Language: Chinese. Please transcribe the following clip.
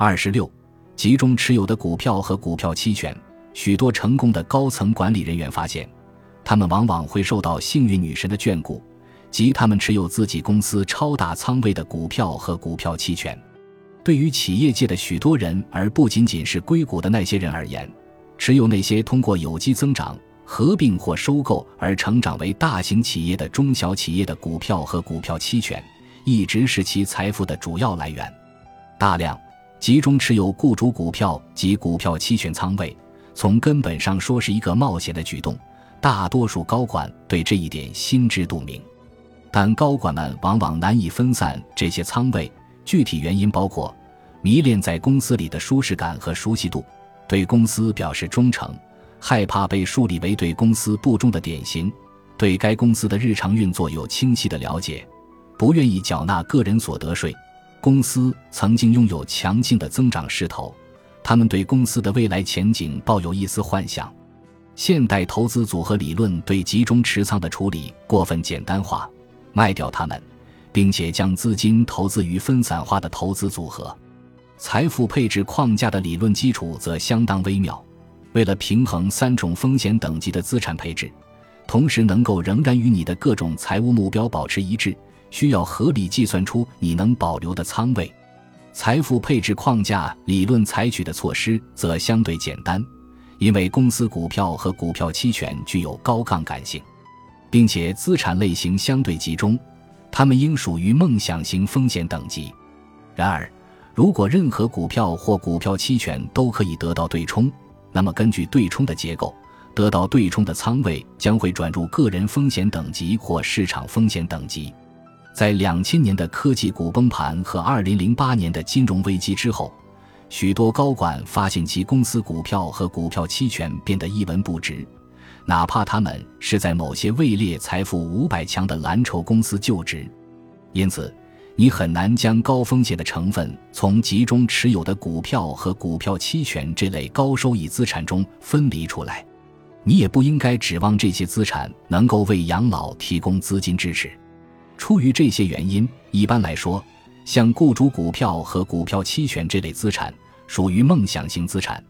二十六，集中持有的股票和股票期权。许多成功的高层管理人员发现，他们往往会受到幸运女神的眷顾，即他们持有自己公司超大仓位的股票和股票期权。对于企业界的许多人，而不仅仅是硅谷的那些人而言，持有那些通过有机增长、合并或收购而成长为大型企业的中小企业的股票和股票期权，一直是其财富的主要来源。大量集中持有雇主股票及股票期权仓位。从根本上说是一个冒险的举动，大多数高管对这一点心知肚明，但高管们往往难以分散这些仓位。具体原因包括迷恋在公司里的舒适感和熟悉度，对公司表示忠诚，害怕被树立为对公司不忠的典型，对该公司的日常运作有清晰的了解，不愿意缴纳个人所得税。公司曾经拥有强劲的增长势头。他们对公司的未来前景抱有一丝幻想。现代投资组合理论对集中持仓的处理过分简单化，卖掉它们，并且将资金投资于分散化的投资组合。财富配置框架的理论基础则相当微妙。为了平衡三种风险等级的资产配置，同时能够仍然与你的各种财务目标保持一致，需要合理计算出你能保留的仓位。财富配置框架理论采取的措施则相对简单，因为公司股票和股票期权具有高杠杆性，并且资产类型相对集中，它们应属于梦想型风险等级。然而，如果任何股票或股票期权都可以得到对冲，那么根据对冲的结构，得到对冲的仓位将会转入个人风险等级或市场风险等级。在两千年的科技股崩盘和二零零八年的金融危机之后，许多高管发现其公司股票和股票期权变得一文不值，哪怕他们是在某些位列财富五百强的蓝筹公司就职。因此，你很难将高风险的成分从集中持有的股票和股票期权这类高收益资产中分离出来。你也不应该指望这些资产能够为养老提供资金支持。出于这些原因，一般来说，像雇主股票和股票期权这类资产属于梦想型资产。